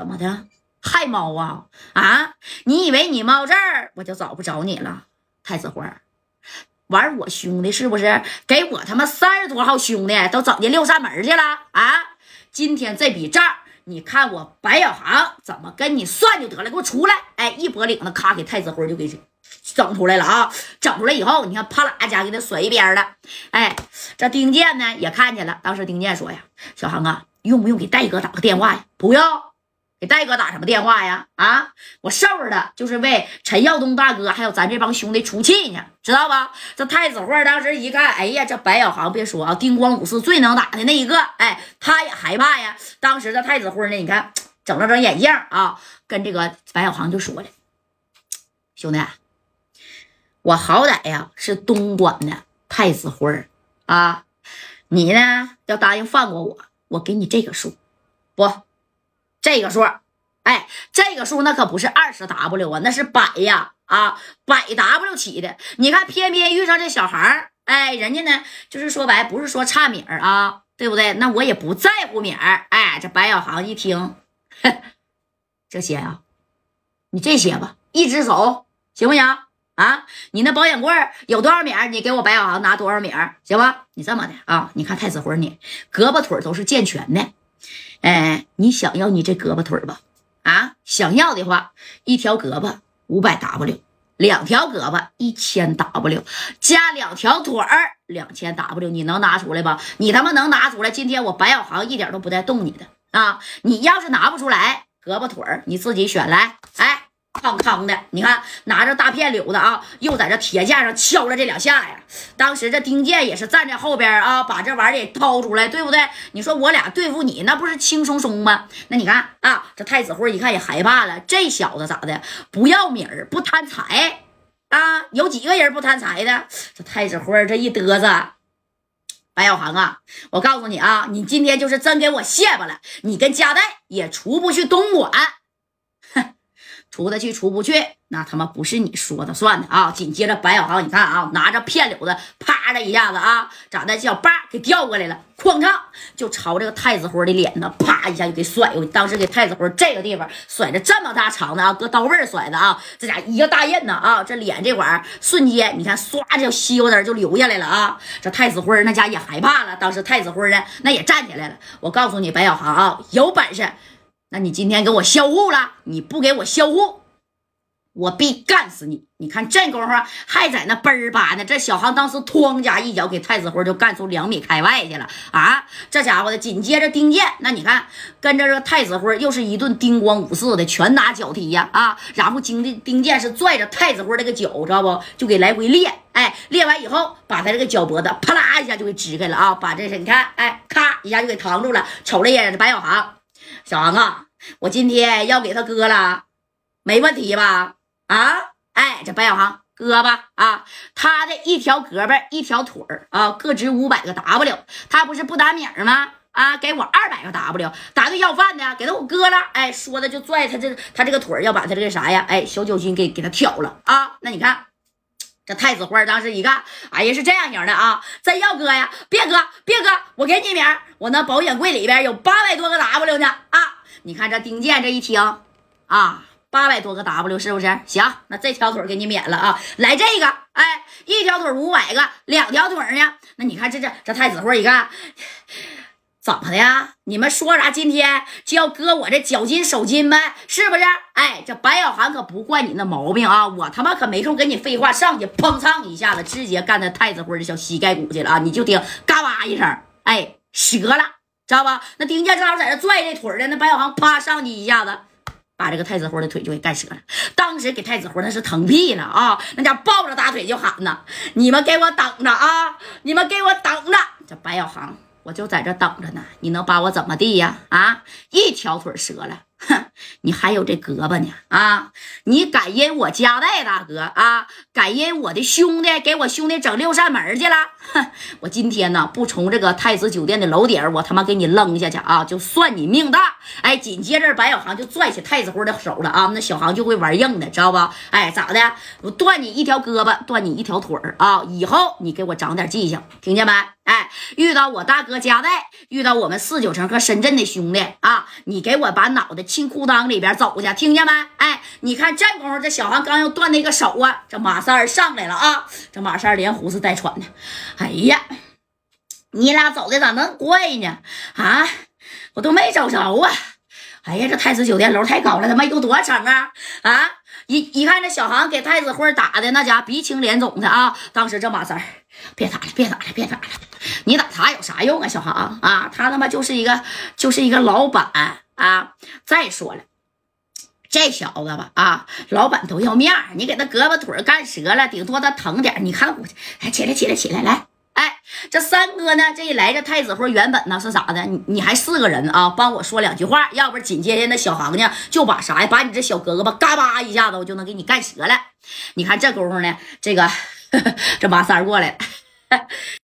怎么的？害猫啊啊！你以为你猫这儿我就找不着你了？太子辉玩我兄弟是不是？给我他妈三十多号兄弟都整进六扇门去了啊！今天这笔账，你看我白小航怎么跟你算就得了。给我出来！哎，一脖领子，咔给太子辉就给整出来了啊！整出来以后，你看啪啦一下给他甩一边了。哎，这丁健呢也看见了。当时丁健说呀：“小航啊，用不用给戴哥打个电话呀？”不用。给戴哥打什么电话呀？啊，我收着的就是为陈耀东大哥还有咱这帮兄弟出气呢，知道吧？这太子辉当时一看，哎呀，这白小航别说啊，丁光五是最能打的那一个，哎，他也害怕呀。当时这太子辉呢，你看整了整眼镜啊，跟这个白小航就说了：“兄弟，我好歹呀是东莞的太子辉啊，你呢要答应放过我，我给你这个数，不。”这个数，哎，这个数那可不是二十 W 啊，那是百呀啊，百 W 起的。你看，偏偏遇上这小孩哎，人家呢就是说白，不是说差米儿啊，对不对？那我也不在乎米儿。哎，这白小航一听，这些啊，你这些吧，一只手行不行啊？你那保险柜有多少米儿？你给我白小航拿多少米儿，行吧？你这么的啊，你看太子辉你胳膊腿都是健全的。哎，你想要你这胳膊腿吧？啊，想要的话，一条胳膊五百 W，两条胳膊一千 W，加两条腿儿两千 W，你能拿出来吧？你他妈能拿出来？今天我白小航一点都不带动你的啊！你要是拿不出来，胳膊腿儿你自己选来，哎。康康的，你看拿着大片柳子啊，又在这铁架上敲了这两下呀。当时这丁健也是站在后边啊，把这玩意儿给掏出来，对不对？你说我俩对付你，那不是轻松松吗？那你看啊，这太子辉一看也害怕了，这小子咋的？不要米儿，不贪财啊？有几个人不贪财的？这太子辉这一嘚瑟，白小航啊，我告诉你啊，你今天就是真给我卸巴了，你跟加代也出不去东莞。出得去，出不去，那他妈不是你说的算的啊！紧接着，白小航，你看啊，拿着片柳子，啪的一下子啊，咋的？小把给调过来了，哐当就朝这个太子辉的脸呢，啪一下就给甩过去。当时给太子辉这个地方甩着这么大长的啊，搁刀背甩的啊，这家一个大印呢啊，这脸这块瞬间你看唰就西瓜汁就流下来了啊！这太子辉那家也害怕了。当时太子辉呢，那也站起来了。我告诉你，白小航啊，有本事。那你今天给我销户了？你不给我销户，我必干死你！你看这功夫还在那嘣儿吧呢。这小航当时哐家一脚给太子辉就干出两米开外去了啊！这家伙的紧接着丁健，那你看跟着这太子辉又是一顿叮咣五四的拳打脚踢呀啊！然后丁丁健是拽着太子辉这个脚，知道不？就给来回练，哎，练完以后把他这个脚脖子啪啦一下就给支开了啊！把这是你看，哎，咔一下就给扛住了。瞅了一眼这白小航。小航啊，我今天要给他割了，没问题吧？啊，哎，这白小航割吧啊，他的一条胳膊一条腿儿啊，各值五百个 W，他不是不打米儿吗？啊，给我二百个 W，打个要饭的，给他我割了。哎，说的就拽他这他这个腿儿，要把他这个啥呀？哎，小脚心给给他挑了啊。那你看。这太子辉当时一看，哎呀，是这样型的啊！真要割呀？别割，别割！我给你名，我那保险柜里边有八百多个 W 呢啊！你看这丁健这一听啊，八百多个 W 是不是？行，那这条腿给你免了啊！来这个，哎，一条腿五百个，两条腿呢？那你看这这这太子辉一看。怎么的呀？你们说啥？今天就要割我这脚筋手筋呗？是不是？哎，这白小涵可不惯你那毛病啊！我他妈可没空跟你废话，上去砰蹭一下子，直接干在太子辉的小膝盖骨去了啊！你就听嘎巴一声，哎，折了，知道吧？那丁健正好在这拽这腿呢，那白小航啪上去一下子，把这个太子辉的腿就给干折了。当时给太子辉那是疼屁了啊！那家抱着大腿就喊呢：“你们给我等着啊！你们给我等着！”这白小航。我就在这等着呢，你能把我怎么地呀？啊，一条腿折了，哼，你还有这胳膊呢啊！你敢因我家代大哥啊，敢因我的兄弟给我兄弟整六扇门去了？哼，我今天呢不从这个太子酒店的楼顶我他妈给你扔下去啊！就算你命大！哎，紧接着白小航就拽起太子辉的手了啊！那小航就会玩硬的，知道不？哎，咋的？我断你一条胳膊，断你一条腿儿啊！以后你给我长点记性，听见没？哎，遇到我大哥加代，遇到我们四九城和深圳的兄弟啊，你给我把脑袋进裤裆里边走去，听见没？哎，你看这功夫，这小航刚要断那个手啊，这马三儿上来了啊，这马三儿连胡子带喘的，哎呀，你俩走的咋能怪呢？啊，我都没找着啊！哎呀，这太子酒店楼太高了，他妈有多少层啊？啊！一一看这小航给太子辉打的那家鼻青脸肿的啊！当时这马三儿，别打了，别打了，别打了！你打他有啥用啊，小航啊？他他妈就是一个就是一个老板啊！再说了，这小子吧啊，老板都要面你给他胳膊腿干折了，顶多他疼点你看我，哎，起来起来起来来！这三哥呢？这一来，这太子辉原本呢是咋的？你你还四个人啊？帮我说两句话，要不紧接着那小行家就把啥呀？把你这小胳膊嘎巴一下子，我就能给你干折了。你看这功夫呢，这个 这马三过来了。